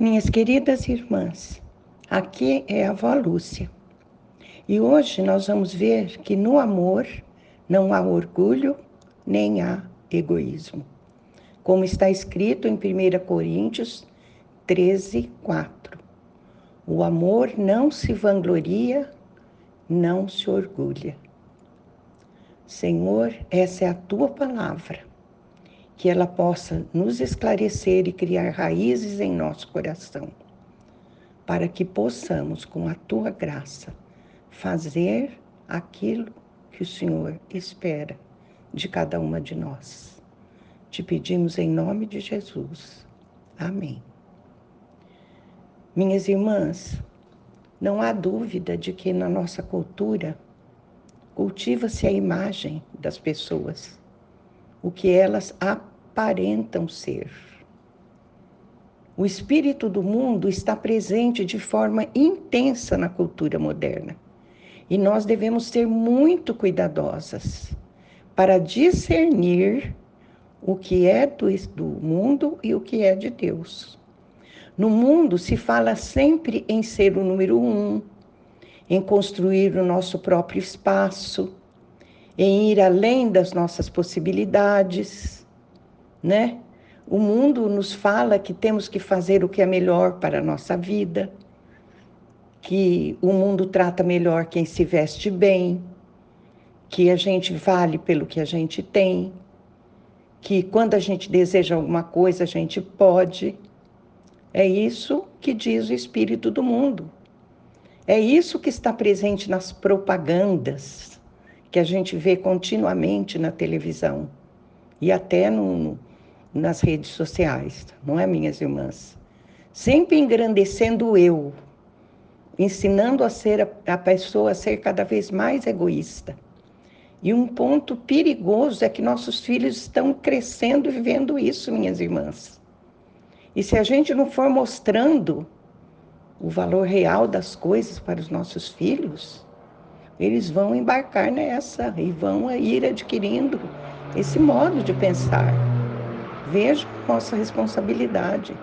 Minhas queridas irmãs, aqui é a avó Lúcia. E hoje nós vamos ver que no amor não há orgulho nem há egoísmo. Como está escrito em 1 Coríntios 13, 4. O amor não se vangloria, não se orgulha. Senhor, essa é a tua palavra que ela possa nos esclarecer e criar raízes em nosso coração, para que possamos, com a tua graça, fazer aquilo que o Senhor espera de cada uma de nós. Te pedimos em nome de Jesus. Amém. Minhas irmãs, não há dúvida de que na nossa cultura cultiva-se a imagem das pessoas o que elas aparentam ser. O espírito do mundo está presente de forma intensa na cultura moderna e nós devemos ser muito cuidadosas para discernir o que é do, do mundo e o que é de Deus. No mundo se fala sempre em ser o número um, em construir o nosso próprio espaço, em ir além das nossas possibilidades, né? O mundo nos fala que temos que fazer o que é melhor para a nossa vida, que o mundo trata melhor quem se veste bem, que a gente vale pelo que a gente tem, que quando a gente deseja alguma coisa, a gente pode. É isso que diz o espírito do mundo. É isso que está presente nas propagandas que a gente vê continuamente na televisão e até no, nas redes sociais, não é, minhas irmãs? Sempre engrandecendo o eu, ensinando a ser a, a pessoa a ser cada vez mais egoísta. E um ponto perigoso é que nossos filhos estão crescendo e vivendo isso, minhas irmãs. E se a gente não for mostrando o valor real das coisas para os nossos filhos, eles vão embarcar nessa e vão ir adquirindo esse modo de pensar. Veja nossa responsabilidade.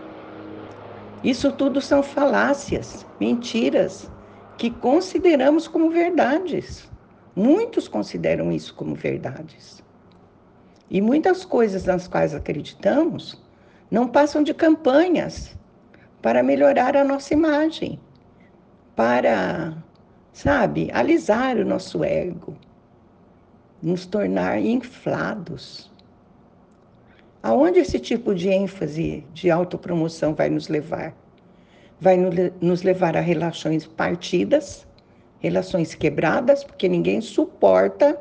Isso tudo são falácias, mentiras que consideramos como verdades. Muitos consideram isso como verdades. E muitas coisas nas quais acreditamos não passam de campanhas para melhorar a nossa imagem, para sabe, alisar o nosso ego, nos tornar inflados. Aonde esse tipo de ênfase de autopromoção vai nos levar? Vai nos levar a relações partidas, relações quebradas, porque ninguém suporta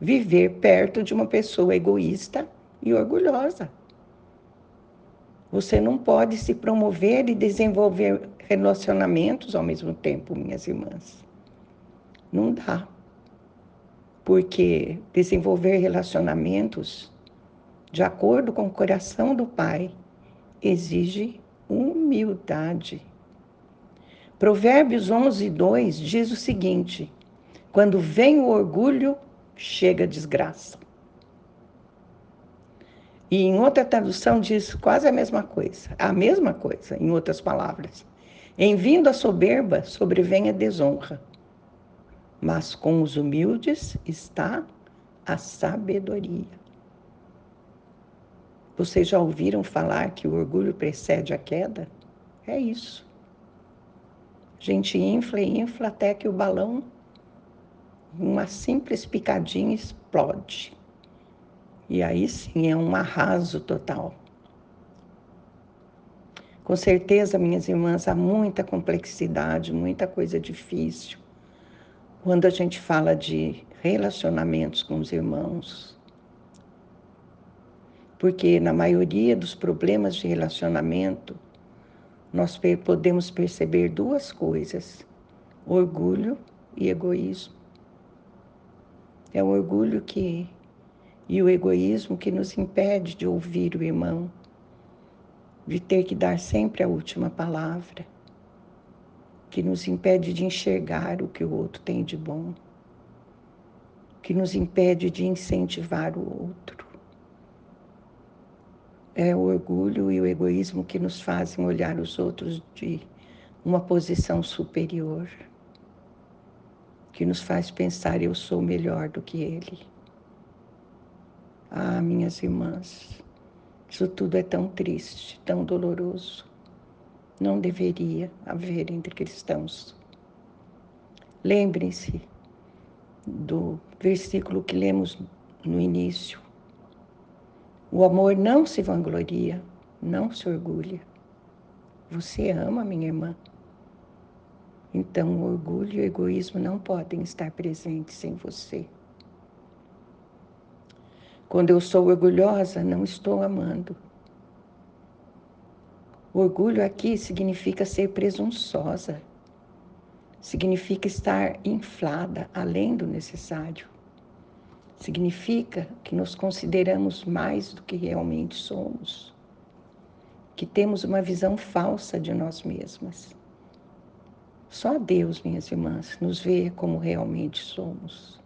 viver perto de uma pessoa egoísta e orgulhosa. Você não pode se promover e desenvolver relacionamentos ao mesmo tempo, minhas irmãs. Não dá. Porque desenvolver relacionamentos de acordo com o coração do Pai exige humildade. Provérbios 11, 2 diz o seguinte: quando vem o orgulho, chega a desgraça. E em outra tradução diz quase a mesma coisa, a mesma coisa, em outras palavras. Em vindo a soberba, sobrevém a desonra mas com os humildes está a sabedoria. Vocês já ouviram falar que o orgulho precede a queda? É isso. A gente infla e infla até que o balão, uma simples picadinha, explode. E aí sim é um arraso total. Com certeza, minhas irmãs, há muita complexidade, muita coisa difícil quando a gente fala de relacionamentos com os irmãos. Porque na maioria dos problemas de relacionamento, nós podemos perceber duas coisas: orgulho e egoísmo. É o orgulho que e o egoísmo que nos impede de ouvir o irmão, de ter que dar sempre a última palavra que nos impede de enxergar o que o outro tem de bom, que nos impede de incentivar o outro. é o orgulho e o egoísmo que nos fazem olhar os outros de uma posição superior, que nos faz pensar eu sou melhor do que ele. Ah, minhas irmãs, isso tudo é tão triste, tão doloroso. Não deveria haver entre cristãos. Lembrem-se do versículo que lemos no início. O amor não se vangloria, não se orgulha. Você ama, minha irmã. Então, o orgulho e o egoísmo não podem estar presentes em você. Quando eu sou orgulhosa, não estou amando. Orgulho aqui significa ser presunçosa, significa estar inflada além do necessário. Significa que nos consideramos mais do que realmente somos, que temos uma visão falsa de nós mesmas. Só Deus, minhas irmãs, nos vê como realmente somos.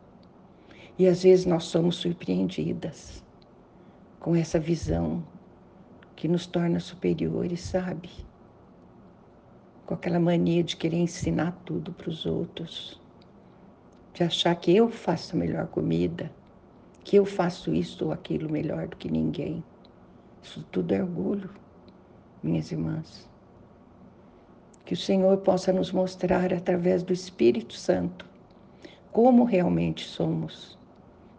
E às vezes nós somos surpreendidas com essa visão que nos torna superiores, sabe? com aquela mania de querer ensinar tudo para os outros, de achar que eu faço a melhor comida, que eu faço isso ou aquilo melhor do que ninguém. Isso tudo é orgulho, minhas irmãs. Que o Senhor possa nos mostrar através do Espírito Santo como realmente somos,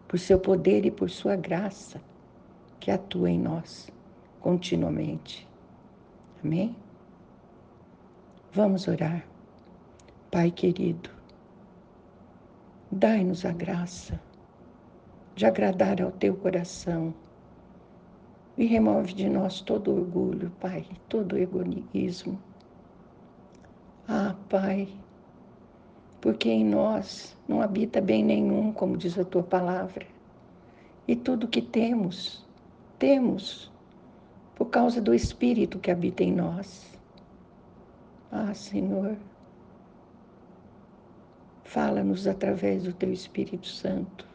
por seu poder e por sua graça que atua em nós continuamente. Amém? Vamos orar. Pai querido, dai-nos a graça de agradar ao teu coração e remove de nós todo orgulho, Pai, todo egoísmo. Ah, Pai, porque em nós não habita bem nenhum, como diz a tua palavra, e tudo que temos, temos por causa do Espírito que habita em nós. Ah, Senhor, fala-nos através do Teu Espírito Santo,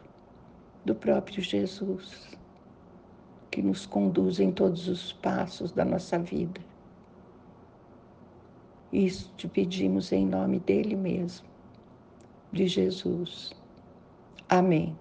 do próprio Jesus, que nos conduz em todos os passos da nossa vida. Isso te pedimos em nome dele mesmo, de Jesus. Amém.